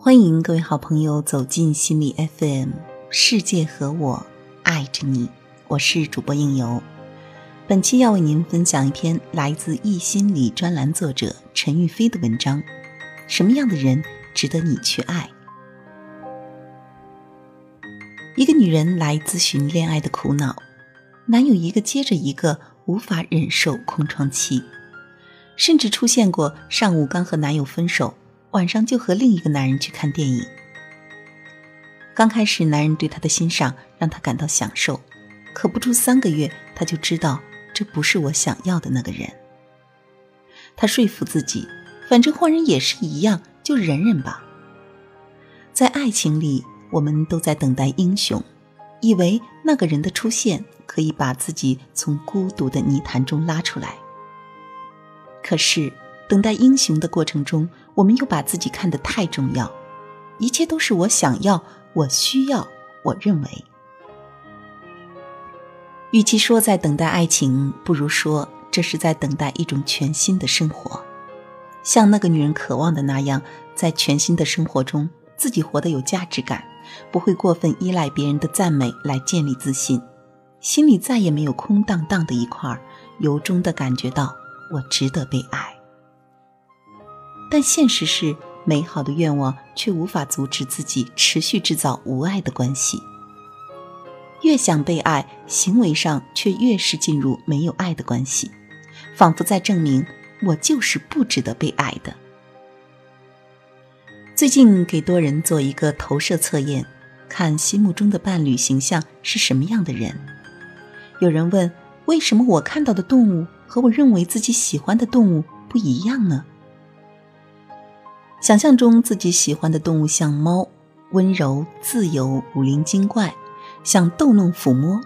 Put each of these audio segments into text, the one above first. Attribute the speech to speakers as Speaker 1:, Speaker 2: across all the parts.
Speaker 1: 欢迎各位好朋友走进心理 FM，世界和我爱着你，我是主播应由。本期要为您分享一篇来自易心理专栏作者陈玉飞的文章：什么样的人值得你去爱？一个女人来咨询恋爱的苦恼，男友一个接着一个无法忍受空窗期，甚至出现过上午刚和男友分手。晚上就和另一个男人去看电影。刚开始，男人对她的欣赏让她感到享受，可不出三个月，她就知道这不是我想要的那个人。她说服自己，反正换人也是一样，就忍忍吧。在爱情里，我们都在等待英雄，以为那个人的出现可以把自己从孤独的泥潭中拉出来。可是。等待英雄的过程中，我们又把自己看得太重要，一切都是我想要、我需要、我认为。与其说在等待爱情，不如说这是在等待一种全新的生活，像那个女人渴望的那样，在全新的生活中，自己活得有价值感，不会过分依赖别人的赞美来建立自信，心里再也没有空荡荡的一块，由衷的感觉到我值得被爱。但现实是，美好的愿望却无法阻止自己持续制造无爱的关系。越想被爱，行为上却越是进入没有爱的关系，仿佛在证明我就是不值得被爱的。最近给多人做一个投射测验，看心目中的伴侣形象是什么样的人。有人问：为什么我看到的动物和我认为自己喜欢的动物不一样呢？想象中自己喜欢的动物像猫，温柔自由、古灵精怪，想逗弄抚摸；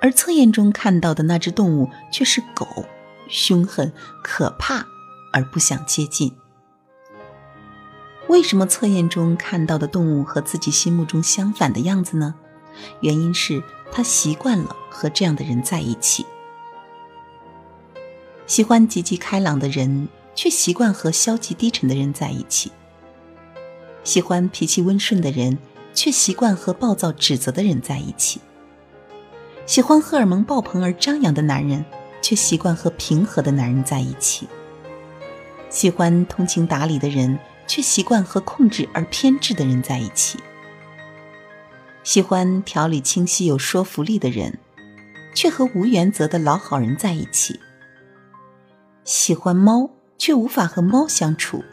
Speaker 1: 而测验中看到的那只动物却是狗，凶狠可怕，而不想接近。为什么测验中看到的动物和自己心目中相反的样子呢？原因是他习惯了和这样的人在一起，喜欢积极开朗的人。却习惯和消极低沉的人在一起，喜欢脾气温顺的人，却习惯和暴躁指责的人在一起；喜欢荷尔蒙爆棚而张扬的男人，却习惯和平和的男人在一起；喜欢通情达理的人，却习惯和控制而偏执的人在一起；喜欢条理清晰有说服力的人，却和无原则的老好人在一起；喜欢猫。却无法和猫相处，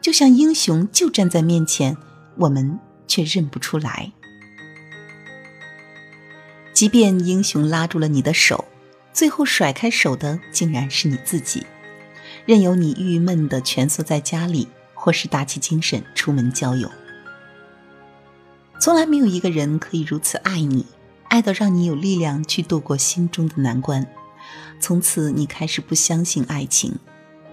Speaker 1: 就像英雄就站在面前，我们却认不出来。即便英雄拉住了你的手，最后甩开手的竟然是你自己，任由你郁闷的蜷缩在家里，或是打起精神出门交友。从来没有一个人可以如此爱你，爱到让你有力量去度过心中的难关。从此，你开始不相信爱情。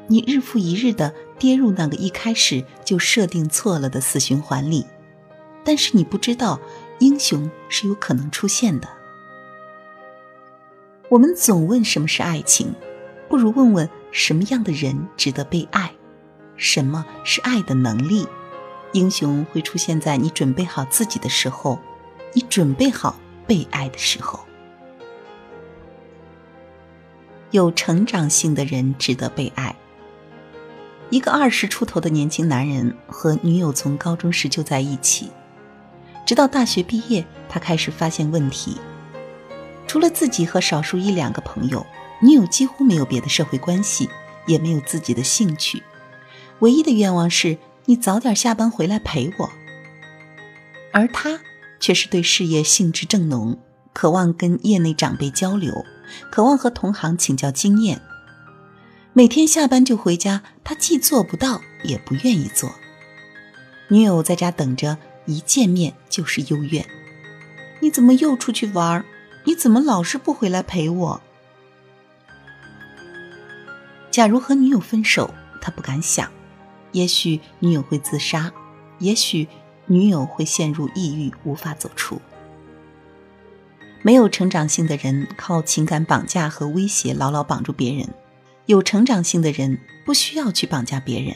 Speaker 1: 你日复一日的跌入那个一开始就设定错了的死循环里，但是你不知道，英雄是有可能出现的。我们总问什么是爱情，不如问问什么样的人值得被爱，什么是爱的能力？英雄会出现在你准备好自己的时候，你准备好被爱的时候。有成长性的人值得被爱。一个二十出头的年轻男人和女友从高中时就在一起，直到大学毕业，他开始发现问题。除了自己和少数一两个朋友，女友几乎没有别的社会关系，也没有自己的兴趣，唯一的愿望是你早点下班回来陪我。而他却是对事业兴致正浓，渴望跟业内长辈交流，渴望和同行请教经验。每天下班就回家，他既做不到，也不愿意做。女友在家等着，一见面就是幽怨：“你怎么又出去玩？你怎么老是不回来陪我？”假如和女友分手，他不敢想，也许女友会自杀，也许女友会陷入抑郁，无法走出。没有成长性的人，靠情感绑架和威胁牢牢绑住别人。有成长性的人不需要去绑架别人，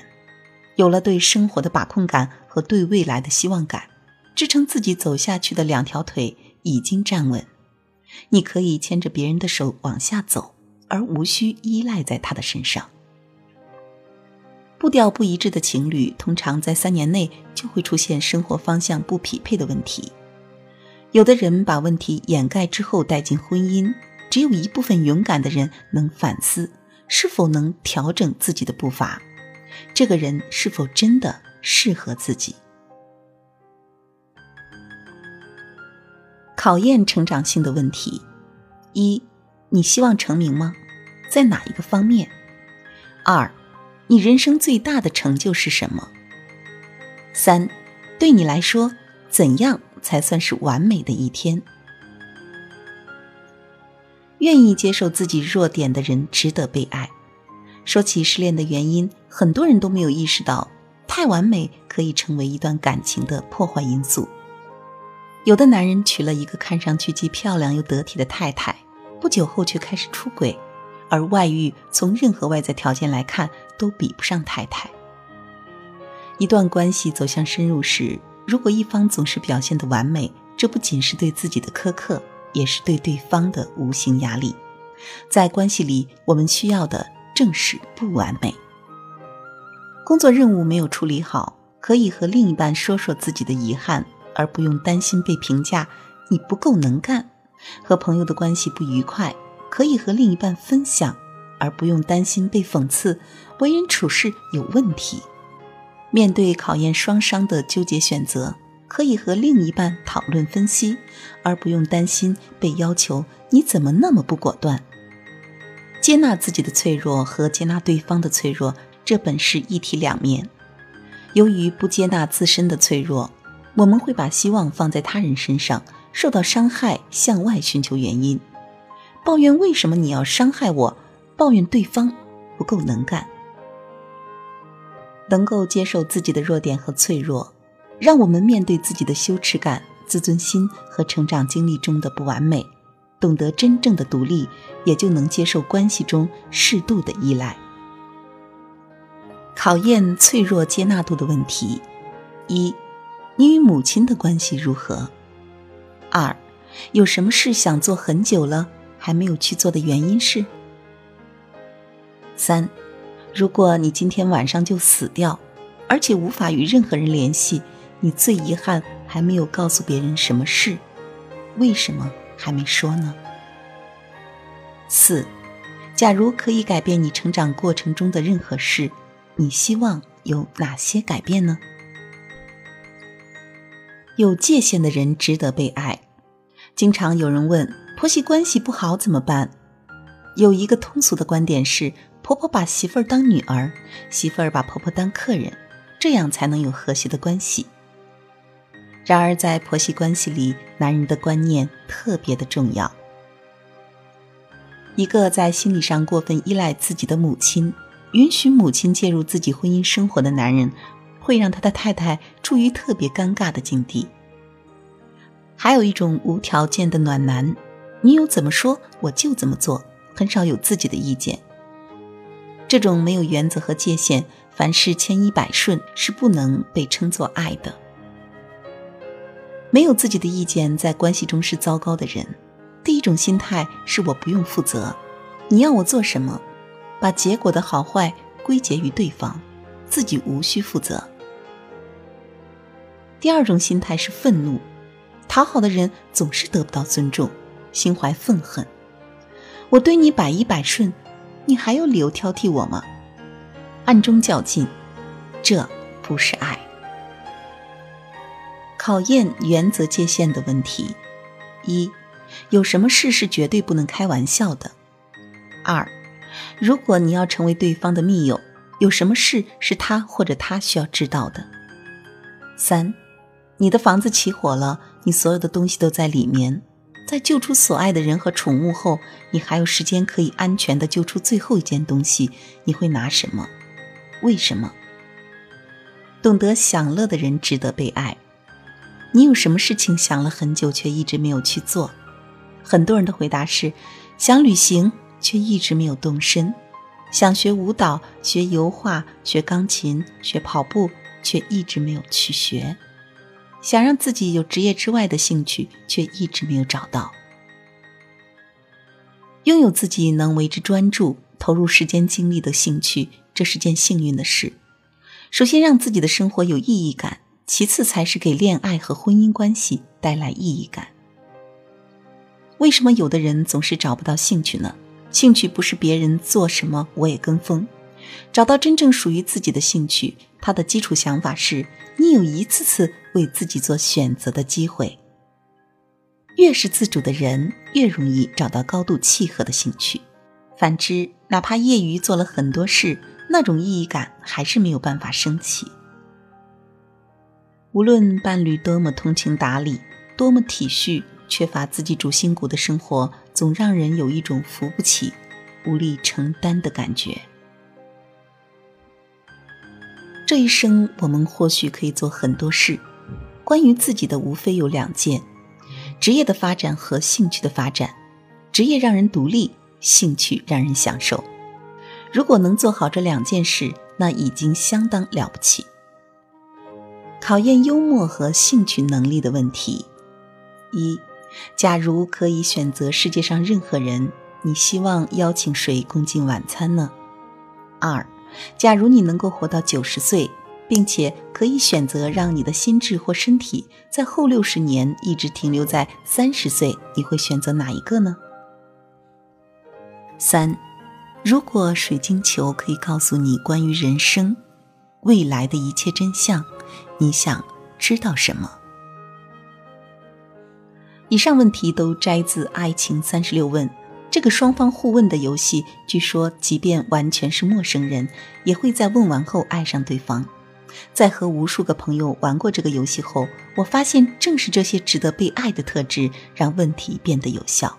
Speaker 1: 有了对生活的把控感和对未来的希望感，支撑自己走下去的两条腿已经站稳。你可以牵着别人的手往下走，而无需依赖在他的身上。步调不一致的情侣，通常在三年内就会出现生活方向不匹配的问题。有的人把问题掩盖之后带进婚姻，只有一部分勇敢的人能反思是否能调整自己的步伐，这个人是否真的适合自己。考验成长性的问题：一，你希望成名吗？在哪一个方面？二。你人生最大的成就是什么？三，对你来说，怎样才算是完美的一天？愿意接受自己弱点的人值得被爱。说起失恋的原因，很多人都没有意识到，太完美可以成为一段感情的破坏因素。有的男人娶了一个看上去既漂亮又得体的太太，不久后却开始出轨。而外遇从任何外在条件来看都比不上太太。一段关系走向深入时，如果一方总是表现的完美，这不仅是对自己的苛刻，也是对对方的无形压力。在关系里，我们需要的正是不完美。工作任务没有处理好，可以和另一半说说自己的遗憾，而不用担心被评价你不够能干。和朋友的关系不愉快。可以和另一半分享，而不用担心被讽刺，为人处事有问题。面对考验双商的纠结选择，可以和另一半讨论分析，而不用担心被要求你怎么那么不果断。接纳自己的脆弱和接纳对方的脆弱，这本是一体两面。由于不接纳自身的脆弱，我们会把希望放在他人身上，受到伤害，向外寻求原因。抱怨为什么你要伤害我？抱怨对方不够能干，能够接受自己的弱点和脆弱，让我们面对自己的羞耻感、自尊心和成长经历中的不完美，懂得真正的独立，也就能接受关系中适度的依赖。考验脆弱接纳度的问题：一，你与母亲的关系如何？二，有什么事想做很久了？还没有去做的原因是：三，如果你今天晚上就死掉，而且无法与任何人联系，你最遗憾还没有告诉别人什么事？为什么还没说呢？四，假如可以改变你成长过程中的任何事，你希望有哪些改变呢？有界限的人值得被爱。经常有人问。婆媳关系不好怎么办？有一个通俗的观点是：婆婆把媳妇儿当女儿，媳妇儿把婆婆当客人，这样才能有和谐的关系。然而，在婆媳关系里，男人的观念特别的重要。一个在心理上过分依赖自己的母亲，允许母亲介入自己婚姻生活的男人，会让他的太太处于特别尴尬的境地。还有一种无条件的暖男。女友怎么说我就怎么做，很少有自己的意见。这种没有原则和界限，凡事千依百顺，是不能被称作爱的。没有自己的意见，在关系中是糟糕的人。第一种心态是我不用负责，你要我做什么，把结果的好坏归结于对方，自己无需负责。第二种心态是愤怒，讨好的人总是得不到尊重。心怀愤恨，我对你百依百顺，你还有理由挑剔我吗？暗中较劲，这不是爱。考验原则界限的问题：一，有什么事是绝对不能开玩笑的？二，如果你要成为对方的密友，有什么事是他或者他需要知道的？三，你的房子起火了，你所有的东西都在里面。在救出所爱的人和宠物后，你还有时间可以安全的救出最后一件东西，你会拿什么？为什么？懂得享乐的人值得被爱。你有什么事情想了很久却一直没有去做？很多人的回答是：想旅行却一直没有动身。想学舞蹈、学油画、学钢琴、学跑步，却一直没有去学；想让自己有职业之外的兴趣，却一直没有找到。拥有自己能为之专注、投入时间精力的兴趣，这是件幸运的事。首先，让自己的生活有意义感；其次，才是给恋爱和婚姻关系带来意义感。为什么有的人总是找不到兴趣呢？兴趣不是别人做什么我也跟风，找到真正属于自己的兴趣，它的基础想法是你有一次次为自己做选择的机会。越是自主的人，越容易找到高度契合的兴趣。反之，哪怕业余做了很多事，那种意义感还是没有办法升起。无论伴侣多么通情达理，多么体恤。缺乏自己主心骨的生活，总让人有一种扶不起、无力承担的感觉。这一生，我们或许可以做很多事，关于自己的无非有两件：职业的发展和兴趣的发展。职业让人独立，兴趣让人享受。如果能做好这两件事，那已经相当了不起。考验幽默和兴趣能力的问题一。假如可以选择世界上任何人，你希望邀请谁共进晚餐呢？二，假如你能够活到九十岁，并且可以选择让你的心智或身体在后六十年一直停留在三十岁，你会选择哪一个呢？三，如果水晶球可以告诉你关于人生、未来的一切真相，你想知道什么？以上问题都摘自《爱情三十六问》这个双方互问的游戏。据说，即便完全是陌生人，也会在问完后爱上对方。在和无数个朋友玩过这个游戏后，我发现正是这些值得被爱的特质，让问题变得有效。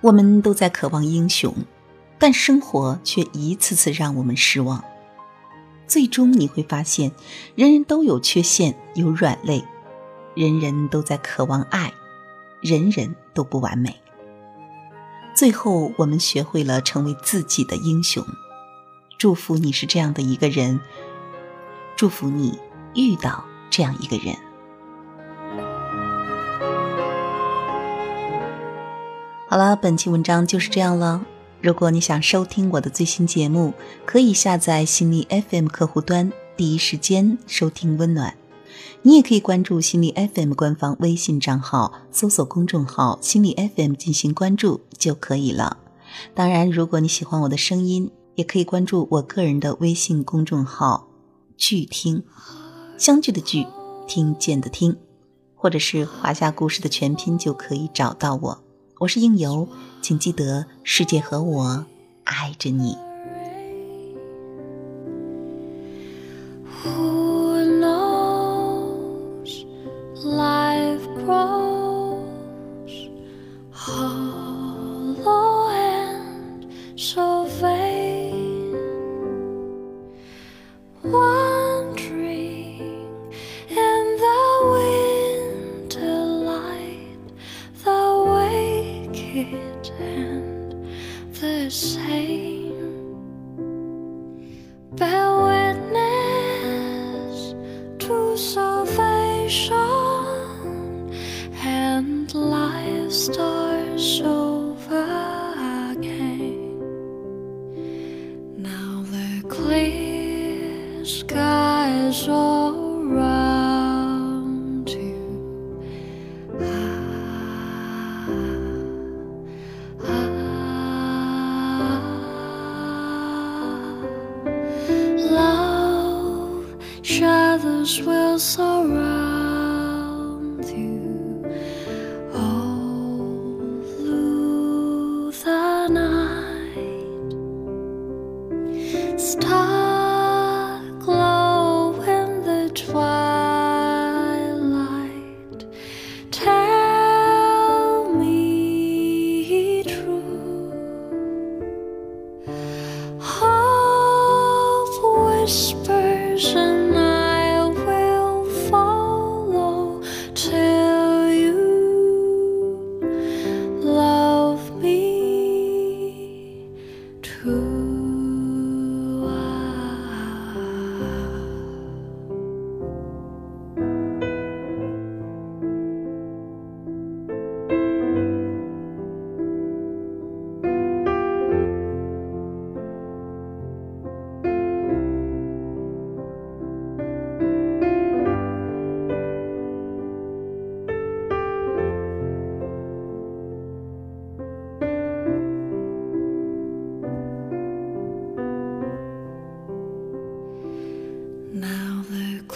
Speaker 1: 我们都在渴望英雄，但生活却一次次让我们失望。最终你会发现，人人都有缺陷，有软肋，人人都在渴望爱，人人都不完美。最后，我们学会了成为自己的英雄。祝福你是这样的一个人，祝福你遇到这样一个人。好了，本期文章就是这样了。如果你想收听我的最新节目，可以下载心理 FM 客户端，第一时间收听温暖。你也可以关注心理 FM 官方微信账号，搜索公众号“心理 FM” 进行关注就可以了。当然，如果你喜欢我的声音，也可以关注我个人的微信公众号“剧听”，相聚的聚，听见的听，或者是华夏故事的全拼就可以找到我。我是应由。请记得，世界和我爱着你。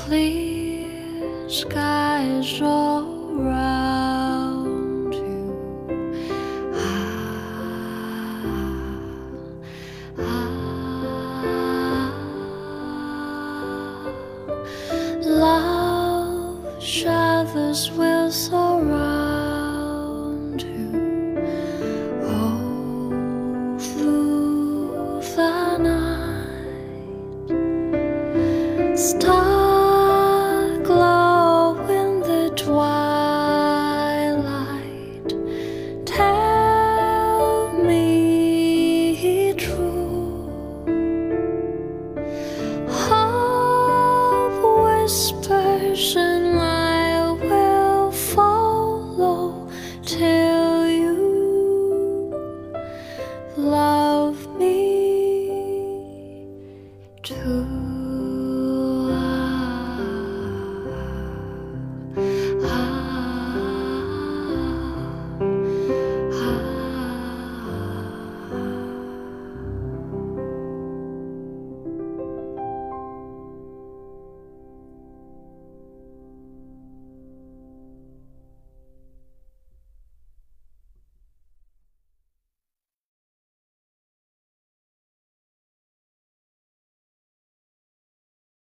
Speaker 2: Clear skies all